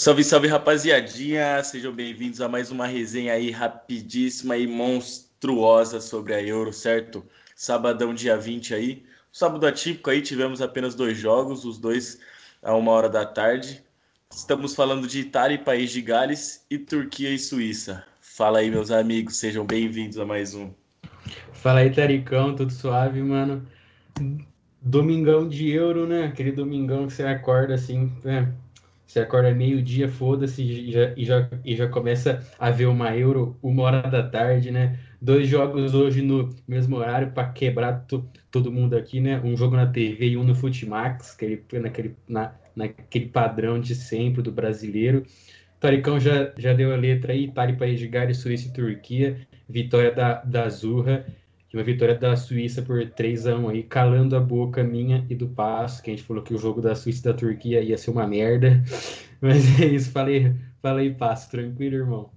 Salve, salve, rapaziadinha! Sejam bem-vindos a mais uma resenha aí rapidíssima e monstruosa sobre a Euro, certo? Sabadão, dia 20 aí. Sábado atípico aí, tivemos apenas dois jogos, os dois a uma hora da tarde. Estamos falando de Itália e País de Gales e Turquia e Suíça. Fala aí, meus amigos, sejam bem-vindos a mais um. Fala aí, Taricão, tudo suave, mano? Domingão de Euro, né? Aquele domingão que você acorda assim, né? Você acorda meio-dia, foda-se, e já, e, já, e já começa a ver uma Euro uma hora da tarde, né? Dois jogos hoje no mesmo horário para quebrar todo mundo aqui, né? Um jogo na TV e um no Futimax, aquele, naquele, na, naquele padrão de sempre do brasileiro. Taricão já, já deu a letra aí, Itália, País de Gales, Suíça e Turquia. Vitória da, da Zurra e uma vitória da Suíça por 3 a 1 aí, calando a boca minha e do Passo, que a gente falou que o jogo da Suíça e da Turquia ia ser uma merda. Mas é isso, falei, falei Passo, tranquilo, irmão.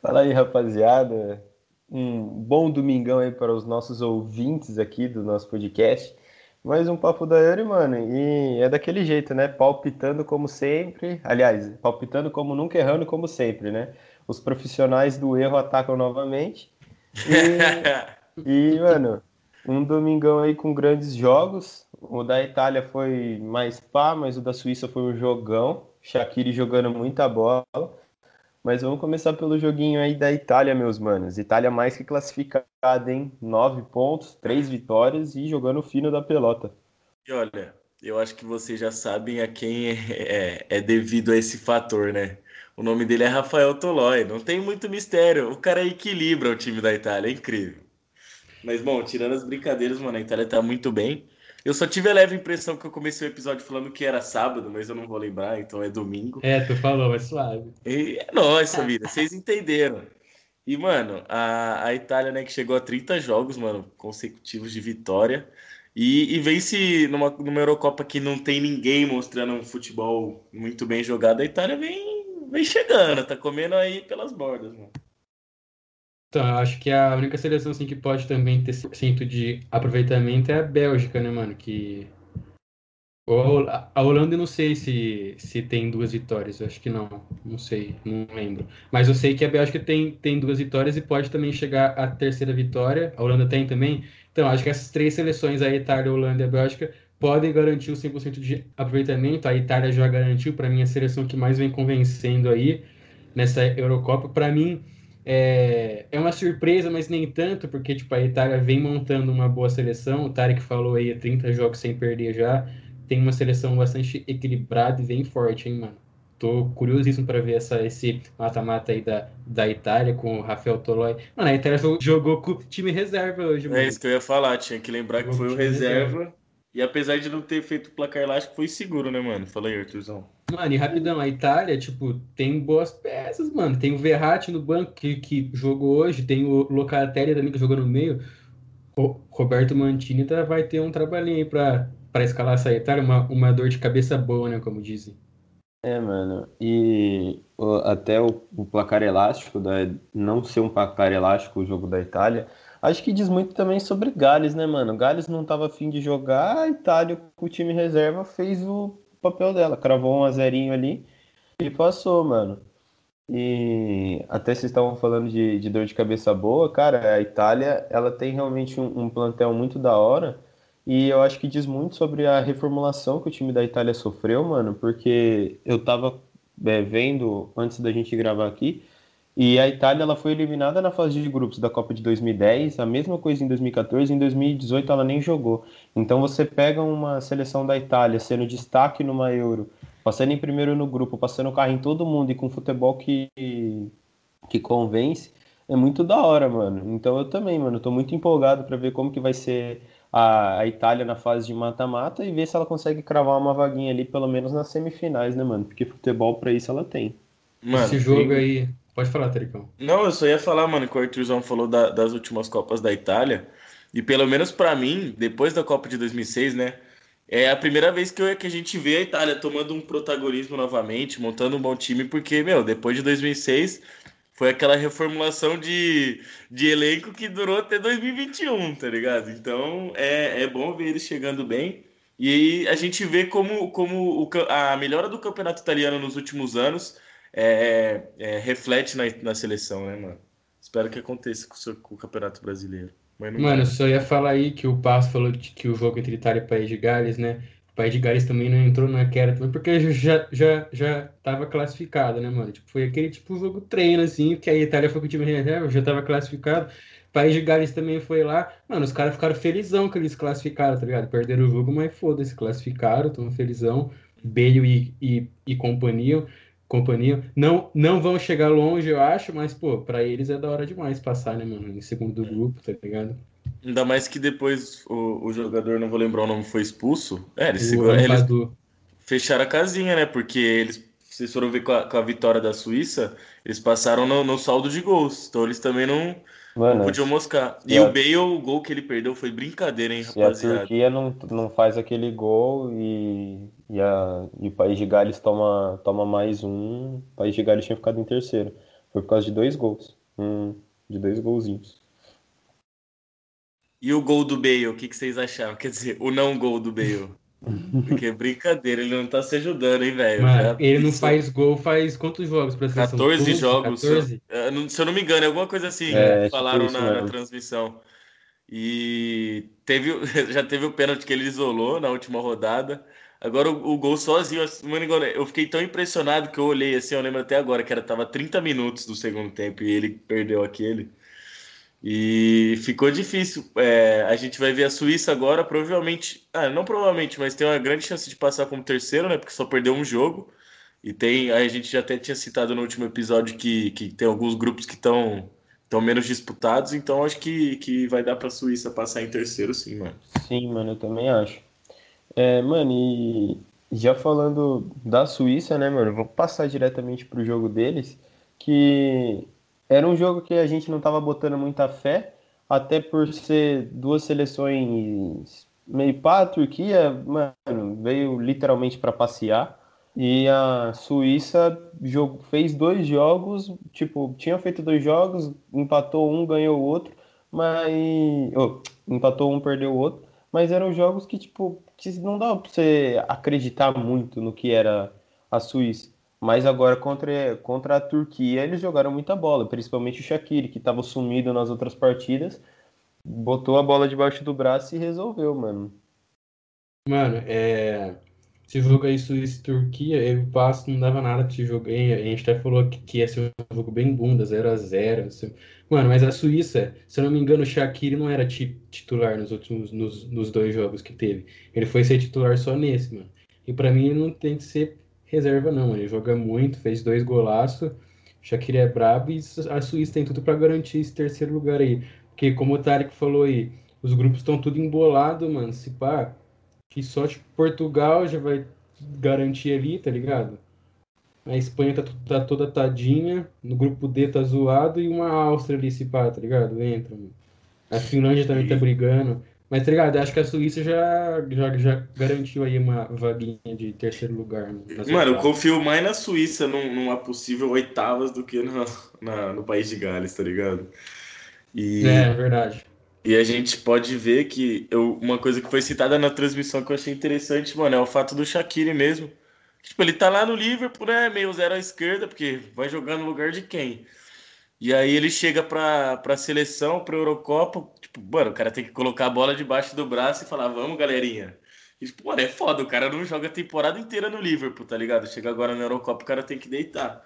Fala aí, rapaziada. Um bom domingão aí para os nossos ouvintes aqui do nosso podcast. Mais um papo da Yuri, mano. E é daquele jeito, né? Palpitando como sempre. Aliás, palpitando como nunca, errando como sempre, né? Os profissionais do erro atacam novamente. E, e, mano, um domingão aí com grandes jogos. O da Itália foi mais pá, mas o da Suíça foi um jogão. Shaqiri jogando muita bola. Mas vamos começar pelo joguinho aí da Itália, meus manos. Itália mais que classificada, hein? Nove pontos, três vitórias e jogando fino da pelota. E olha, eu acho que vocês já sabem a quem é, é, é devido a esse fator, né? O nome dele é Rafael Tolói. Não tem muito mistério. O cara equilibra o time da Itália. É incrível. Mas, bom, tirando as brincadeiras, mano, a Itália tá muito bem. Eu só tive a leve impressão que eu comecei o episódio falando que era sábado, mas eu não vou lembrar, então é domingo. É, tu falou, mas suave. E é nóis, vida. Vocês entenderam. E, mano, a, a Itália, né, que chegou a 30 jogos, mano, consecutivos de vitória. E, e vence numa, numa Eurocopa que não tem ninguém mostrando um futebol muito bem jogado. A Itália vem vem chegando, tá comendo aí pelas bordas, mano. Então, eu acho que a única seleção assim, que pode também ter cinto de aproveitamento é a Bélgica, né, mano? Que. A Holanda eu não sei se, se tem duas vitórias, eu acho que não, não sei, não lembro. Mas eu sei que a Bélgica tem, tem duas vitórias e pode também chegar à terceira vitória. A Holanda tem também. Então, acho que essas três seleções, a Itália, Holanda e a Bélgica, podem garantir o 100% de aproveitamento. A Itália já garantiu, para mim, a seleção que mais vem convencendo aí nessa Eurocopa. Para mim, é, é uma surpresa, mas nem tanto, porque tipo, a Itália vem montando uma boa seleção. O Tarek falou aí, 30 jogos sem perder já. Tem uma seleção bastante equilibrada e bem forte, hein, mano? Tô curiosíssimo para ver essa, esse mata-mata aí da, da Itália com o Rafael Toloi. Mano, a Itália jogou com o time reserva hoje, é mano. É isso que eu ia falar, tinha que lembrar jogou que foi o reserva. reserva e apesar de não ter feito placar elástico, foi seguro, né, mano? Fala aí, Arthurzão. Mano, e rapidão, a Itália, tipo, tem boas peças, mano. Tem o Verratti no banco que, que jogou hoje, tem o Locatelli também que jogou no meio. O Roberto Mantini tá, vai ter um trabalhinho aí pra, pra escalar essa Itália, uma, uma dor de cabeça boa, né, como dizem. É, mano, e até o, o placar elástico, da, não ser um placar elástico o jogo da Itália, Acho que diz muito também sobre Gales, né, mano? Gales não estava afim de jogar, a Itália com o time reserva fez o papel dela, cravou um azerinho ali e passou, mano. E até vocês estavam falando de, de, dor de cabeça boa, cara, a Itália, ela tem realmente um, um, plantel muito da hora e eu acho que diz muito sobre a reformulação que o time da Itália sofreu, mano, porque eu tava é, vendo antes da gente gravar aqui, e a Itália ela foi eliminada na fase de grupos da Copa de 2010, a mesma coisa em 2014, em 2018 ela nem jogou. Então você pega uma seleção da Itália sendo destaque numa Euro, passando em primeiro no grupo, passando o carro em todo mundo e com futebol que, que convence, é muito da hora, mano. Então eu também, mano, tô muito empolgado para ver como que vai ser a, a Itália na fase de mata-mata e ver se ela consegue cravar uma vaguinha ali, pelo menos nas semifinais, né, mano? Porque futebol para isso ela tem. Mano, Esse jogo aí Pode falar, Tericão. Não, eu só ia falar, mano, que o Arthurzão falou da, das últimas Copas da Itália. E pelo menos para mim, depois da Copa de 2006, né? É a primeira vez que, eu, que a gente vê a Itália tomando um protagonismo novamente, montando um bom time, porque, meu, depois de 2006 foi aquela reformulação de, de elenco que durou até 2021, tá ligado? Então é, é bom ver eles chegando bem. E a gente vê como, como o, a melhora do campeonato italiano nos últimos anos é, é, reflete na, na seleção, né, mano? Espero que aconteça com o, seu, com o campeonato brasileiro. Mano, só ia falar aí que o Passo falou de, que o jogo entre Itália e País de Gales, né? O País de Gales também não entrou naquela também, porque já, já, já tava classificado, né, mano? Tipo, foi aquele tipo jogo treino, assim, que a Itália foi com o time reserva, já tava classificado. País de Gales também foi lá. Mano, os caras ficaram felizão que eles classificaram, tá ligado? Perderam o jogo, mas foda-se, classificaram, tão felizão. Bale e, e, e companhia companhia. Não, não vão chegar longe, eu acho, mas, pô, pra eles é da hora demais passar, né, mano? Em segundo grupo, tá ligado? Ainda mais que depois o, o jogador, não vou lembrar o nome, foi expulso. É, eles, eles fecharam a casinha, né? Porque eles, vocês foram ver com a, com a vitória da Suíça, eles passaram no, no saldo de gols. Então eles também não Mano, não podiam moscar. E o Bale, o gol que ele perdeu foi brincadeira, hein, rapaziada? Se a Turquia não, não faz aquele gol e, e, a, e o País de Gales toma, toma mais um, o País de Gales tinha ficado em terceiro. Foi por causa de dois gols. Um, de dois golzinhos. E o gol do Bale, o que, que vocês acharam? Quer dizer, o não gol do Bale. Porque é brincadeira, ele não tá se ajudando, hein, velho? Ele não faz gol faz quantos jogos pra seleção? 14 12, jogos. 14? Se eu não me engano, é alguma coisa assim é, que falaram na, na, transmissão. E teve, já teve o pênalti que ele isolou na última rodada. Agora o, o gol sozinho, eu fiquei tão impressionado que eu olhei assim, eu lembro até agora que era tava 30 minutos do segundo tempo e ele perdeu aquele. E ficou difícil. É, a gente vai ver a Suíça agora, provavelmente. Ah, não provavelmente, mas tem uma grande chance de passar como terceiro, né? Porque só perdeu um jogo. E tem. A gente já até tinha citado no último episódio que, que tem alguns grupos que estão estão menos disputados, então acho que, que vai dar para a Suíça passar em terceiro, sim, mano. Sim, mano, eu também acho. É, mano, e já falando da Suíça, né, mano, vou passar diretamente pro jogo deles, que era um jogo que a gente não estava botando muita fé, até por ser duas seleções meio pá, a Turquia, mano, veio literalmente para passear. E a Suíça jogo, fez dois jogos, tipo, tinha feito dois jogos, empatou um, ganhou o outro, mas. Oh, empatou um, perdeu o outro. Mas eram jogos que, tipo, que não dava pra você acreditar muito no que era a Suíça. Mas agora contra, contra a Turquia eles jogaram muita bola, principalmente o Shaqiri, que estava sumido nas outras partidas, botou a bola debaixo do braço e resolveu, mano. Mano, é... esse jogo aí Suíça Turquia, eu passo, não dava nada esse jogo aí. A gente até falou que, que ia ser um jogo bem bunda, 0x0. Assim. Mano, mas a Suíça, se eu não me engano, o Shaqiri não era titular nos últimos nos, nos dois jogos que teve. Ele foi ser titular só nesse, mano. E para mim ele não tem que ser reserva, não. Ele joga muito, fez dois golaços. Shaqiri é brabo e a Suíça tem tudo para garantir esse terceiro lugar aí. Porque, como o Tarek falou aí, os grupos estão tudo embolado, mano. Se pá, que só tipo, Portugal já vai garantir ali, tá ligado? A Espanha tá, tá, toda tadinha, no grupo D tá zoado e uma Áustria ali, se pá, tá ligado? Entra, mano. A Finlândia também tá brigando. Mas, tá ligado? Acho que a Suíça já, já, já garantiu aí uma vaguinha de terceiro lugar. Mano, eu confio mais na Suíça num, numa possível oitavas do que no, na, no país de Gales, tá ligado? E, é, verdade. E a gente pode ver que eu, uma coisa que foi citada na transmissão que eu achei interessante, mano, é o fato do Shaqiri mesmo. Tipo, ele tá lá no Liverpool, né? Meio zero à esquerda, porque vai jogar no lugar de quem? E aí ele chega pra, pra seleção, pra Eurocopa, tipo, mano, o cara tem que colocar a bola debaixo do braço e falar, vamos, galerinha. E, tipo, mano, é foda, o cara não joga a temporada inteira no Liverpool, tá ligado? Chega agora na Eurocopa, o cara tem que deitar.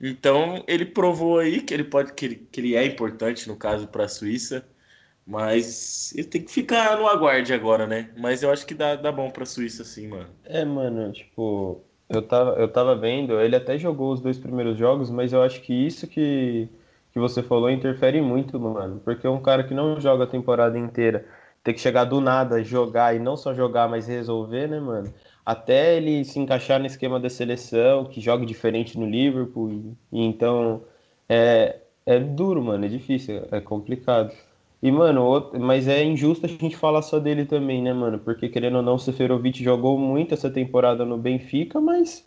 Então, ele provou aí que ele pode que ele, que ele é importante, no caso, para a Suíça. Mas ele tem que ficar no aguarde agora, né? Mas eu acho que dá, dá bom pra Suíça, sim, mano. É, mano, tipo, eu tava, eu tava vendo, ele até jogou os dois primeiros jogos, mas eu acho que isso que que você falou interfere muito, mano. Porque um cara que não joga a temporada inteira ter que chegar do nada, jogar e não só jogar, mas resolver, né, mano? Até ele se encaixar no esquema da seleção, que joga diferente no Liverpool. E, e então é, é duro, mano, é difícil, é complicado. E, mano, outro, mas é injusto a gente falar só dele também, né, mano? Porque, querendo ou não, o Seferovic jogou muito essa temporada no Benfica, mas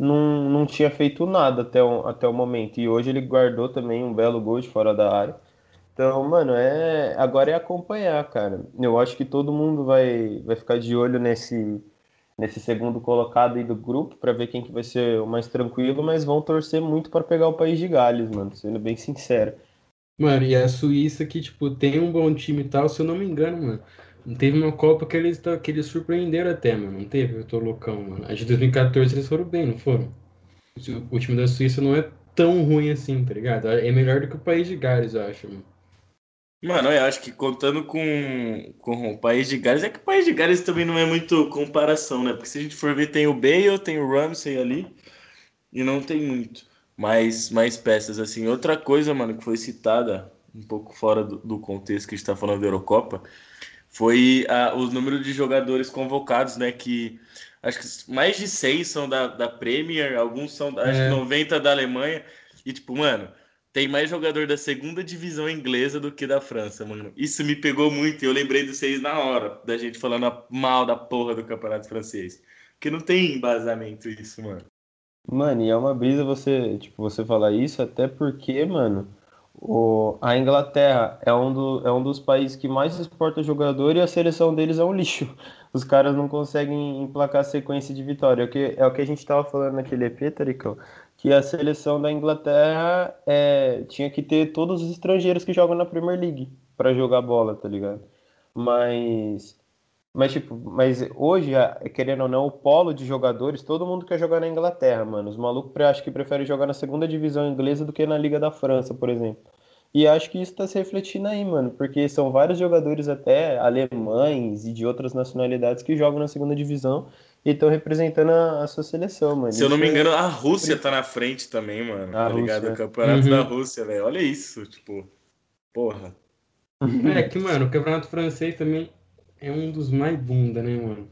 não, não tinha feito nada até o, até o momento. E hoje ele guardou também um belo gol de fora da área. Então, mano, é agora é acompanhar, cara. Eu acho que todo mundo vai, vai ficar de olho nesse nesse segundo colocado aí do grupo para ver quem que vai ser o mais tranquilo, mas vão torcer muito para pegar o país de Gales, mano, sendo bem sincero. Mano, e a Suíça que, tipo, tem um bom time e tal, se eu não me engano, mano. Teve uma Copa que eles, que eles surpreenderam até, mano. Não teve? Eu tô loucão, mano. A de 2014 eles foram bem, não foram? O time da Suíça não é tão ruim assim, tá ligado? É melhor do que o país de Gales, eu acho, mano. Mano, eu acho que contando com, com o País de Gales, é que o País de Gales também não é muito comparação, né? Porque se a gente for ver, tem o Bale, tem o Ramsey ali, e não tem muito mais, mais peças, assim. Outra coisa, mano, que foi citada, um pouco fora do, do contexto que a gente tá falando da Eurocopa, foi a, os números de jogadores convocados, né? Que acho que mais de seis são da, da Premier, alguns são, acho que 90 é. da Alemanha, e tipo, mano tem mais jogador da segunda divisão inglesa do que da França, mano. Isso me pegou muito e eu lembrei de vocês na hora, da gente falando mal da porra do campeonato francês. Porque não tem embasamento isso, mano. Mano, e é uma brisa você, tipo, você falar isso, até porque, mano, o, a Inglaterra é um, do, é um dos países que mais exporta jogador e a seleção deles é um lixo. Os caras não conseguem emplacar sequência de vitória. É o que, é o que a gente tava falando naquele EP, Taricão, que a seleção da Inglaterra é, tinha que ter todos os estrangeiros que jogam na Premier League para jogar bola, tá ligado? Mas, mas tipo, mas hoje, querendo ou não, o polo de jogadores, todo mundo quer jogar na Inglaterra, mano. Os malucos acho que preferem jogar na segunda divisão inglesa do que na Liga da França, por exemplo. E acho que isso está se refletindo aí, mano, porque são vários jogadores até alemães e de outras nacionalidades que jogam na segunda divisão e estão representando a, a, sua seleção, mano. Se eu não me é engano, a Rússia tá na frente também, mano. A tá ligado? O campeonato uhum. da Rússia, velho. Olha isso, tipo, porra. É que, mano, o campeonato francês também é um dos mais bunda, né, mano?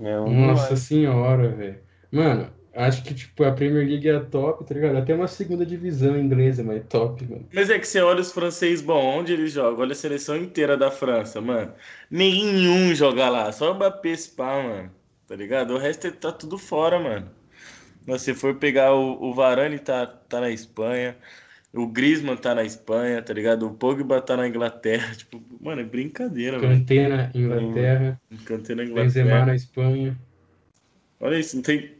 É um Nossa mais. senhora, velho. Mano, acho que, tipo, a Premier League é top, tá ligado? Até uma segunda divisão inglesa, mas é top, mano. Mas é que você olha os franceses, bom, onde eles jogam? Olha a seleção inteira da França, mano. Nenhum joga lá, só o Mbappé, pá, mano tá ligado? O resto tá tudo fora, mano. Mas se for pegar o, o Varane tá, tá na Espanha, o Griezmann tá na Espanha, tá ligado? O Pogba tá na Inglaterra, tipo, mano, é brincadeira, mano. Kanté na Inglaterra. Kanté na Inglaterra. Benzema na Espanha. Olha isso, não tem...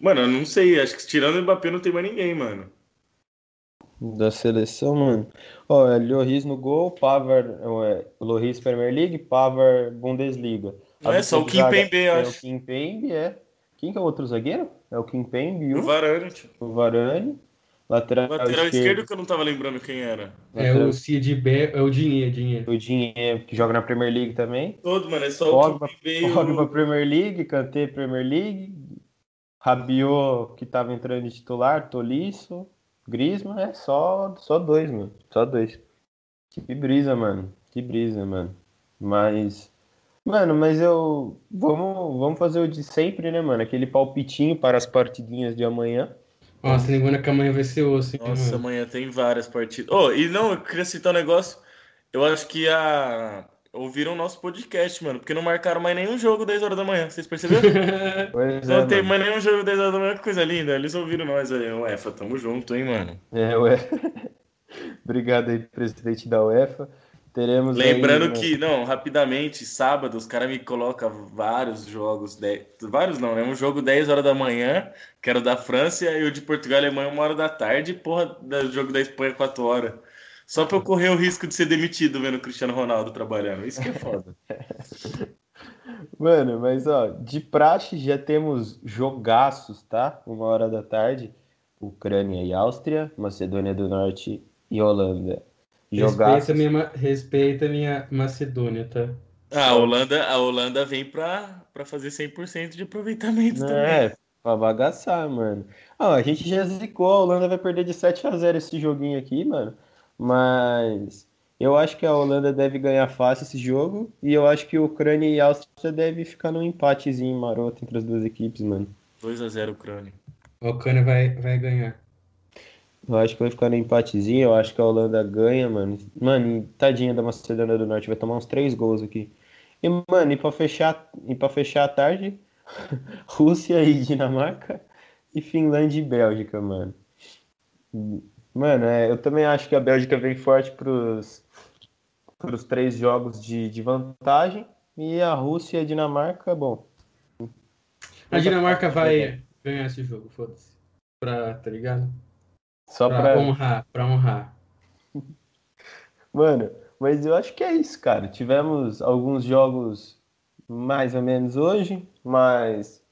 Mano, eu não sei, acho que tirando o Mbappé não tem mais ninguém, mano. Da seleção, mano. Ó, é Lloris no gol, Pavar, é, Lloris Premier League, Pavar Bundesliga. Não é só o Kim Pembe, acho. É o Kim Pembe, é. Quem que é o outro zagueiro? É o Kim Pembe e o... o Varane. Tipo. O Varane. Lateral, Lateral esquerdo. esquerdo que eu não tava lembrando quem era. É o Cid B, é o Dinheiro, Dinheiro. O Dinheiro, que joga na Premier League também. Todo, mano, é só Pogba, o Kim Pogba o... Premier League, Kanté Premier League, Rabiot, que tava entrando de titular, Tolisso, Griezmann, é só, só dois, mano. Só dois. Que brisa, mano. Que brisa, mano. Mas Mano, mas eu. Vamos, vamos fazer o de sempre, né, mano? Aquele palpitinho para as partidinhas de amanhã. Nossa, lembrando que amanhã vai ser osso, hein, Nossa, mano? amanhã tem várias partidas. Oh, e não, eu queria citar um negócio. Eu acho que a. Ouviram o nosso podcast, mano, porque não marcaram mais nenhum jogo 10 horas da manhã, vocês perceberam? pois não é, tem mano. mais nenhum jogo 10 horas da manhã, que coisa linda. Eles ouviram nós aí. UEFA, tamo junto, hein, mano. É, ué. Obrigado aí, presidente da UEFA. Teremos Lembrando aí, que, não, rapidamente, sábado, os caras me colocam vários jogos, de... vários não, né? Um jogo 10 horas da manhã, que era da França, e o de Portugal e Alemanha, uma hora da tarde, e porra, o jogo da Espanha, 4 horas. Só pra eu correr o risco de ser demitido vendo o Cristiano Ronaldo trabalhando. Isso que é foda. Mano, mas ó, de praxe já temos jogaços, tá? Uma hora da tarde. Ucrânia e Áustria, Macedônia do Norte e Holanda Respeita minha, respeita minha Macedônia, tá? Ah, a Holanda, a Holanda vem pra, pra fazer 100% de aproveitamento também. É, pra bagaçar, mano. Ah, a gente já zicou, a Holanda vai perder de 7 a 0 esse joguinho aqui, mano. Mas eu acho que a Holanda deve ganhar fácil esse jogo. E eu acho que a Ucrânia e a Áustria devem ficar num empatezinho maroto entre as duas equipes, mano. 2 a 0 Ucrânia. A Ucrânia vai, vai ganhar. Eu acho que vai ficar no empatezinho. Eu acho que a Holanda ganha, mano. Mano, tadinha da Macedônia do Norte. Vai tomar uns três gols aqui. E, mano, e pra fechar, e pra fechar a tarde, Rússia e Dinamarca. E Finlândia e Bélgica, mano. Mano, é, eu também acho que a Bélgica vem forte para os três jogos de, de vantagem. E a Rússia e a Dinamarca, bom. A Dinamarca vai ganhar esse jogo, foda-se. Pra, tá ligado? Só pra, pra honrar, pra honrar. Mano, mas eu acho que é isso, cara. Tivemos alguns jogos mais ou menos hoje, mas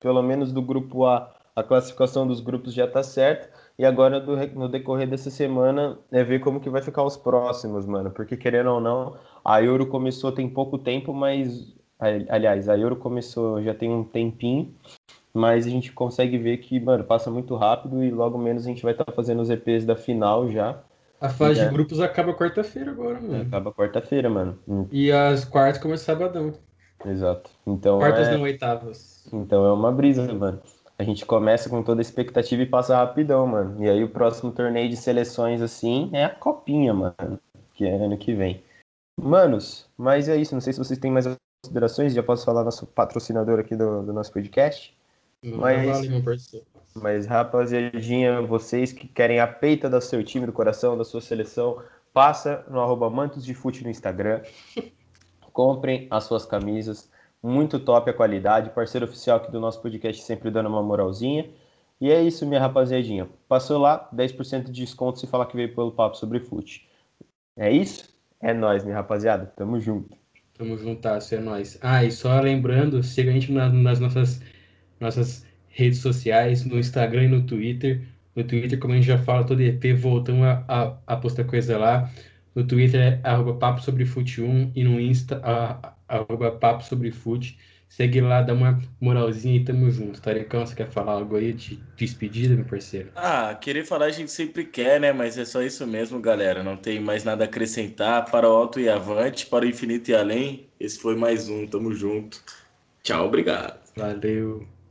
pelo menos do grupo A, a classificação dos grupos já tá certa. E agora, no decorrer dessa semana, é ver como que vai ficar os próximos, mano. Porque, querendo ou não, a Euro começou tem pouco tempo, mas... Aliás, a Euro começou já tem um tempinho, mas a gente consegue ver que, mano, passa muito rápido e logo menos a gente vai estar tá fazendo os EPs da final já. A fase de grupos acaba quarta-feira agora, mano. Acaba quarta-feira, mano. E as quartas começam sabadão. Exato. Então, Quartas é... não, oitavas. Então é uma brisa, mano a gente começa com toda a expectativa e passa rapidão, mano. E aí o próximo torneio de seleções, assim, é a copinha, mano. Que é ano que vem. Manos, mas é isso. Não sei se vocês têm mais considerações. Já posso falar nosso patrocinador aqui do, do nosso podcast. Mas, vale, meu parceiro. Mas, rapaziadinha, vocês que querem a peita do seu time, do coração, da sua seleção, passa no arroba Mantos de Fute no Instagram. Comprem as suas camisas muito top a qualidade, parceiro oficial aqui do nosso podcast, sempre dando uma moralzinha. E é isso, minha rapaziadinha. Passou lá, 10% de desconto se falar que veio pelo papo sobre fute. É isso? É nós, minha rapaziada. Tamo junto. Tamo juntasso, é nós. Ah, e só lembrando, siga a gente nas nossas, nossas redes sociais, no Instagram e no Twitter. No Twitter, como a gente já fala, todo EP, voltamos a, a, a postar coisa lá. No Twitter é arroba papo sobre fute 1 e no Insta, a, arroba papo sobre fute. Segue lá, dá uma moralzinha e tamo junto. Tarecão, você quer falar algo aí de despedida, meu parceiro? Ah, querer falar a gente sempre quer, né? Mas é só isso mesmo, galera. Não tem mais nada a acrescentar. Para o alto e avante, para o infinito e além. Esse foi mais um. Tamo junto. Tchau, obrigado. Valeu.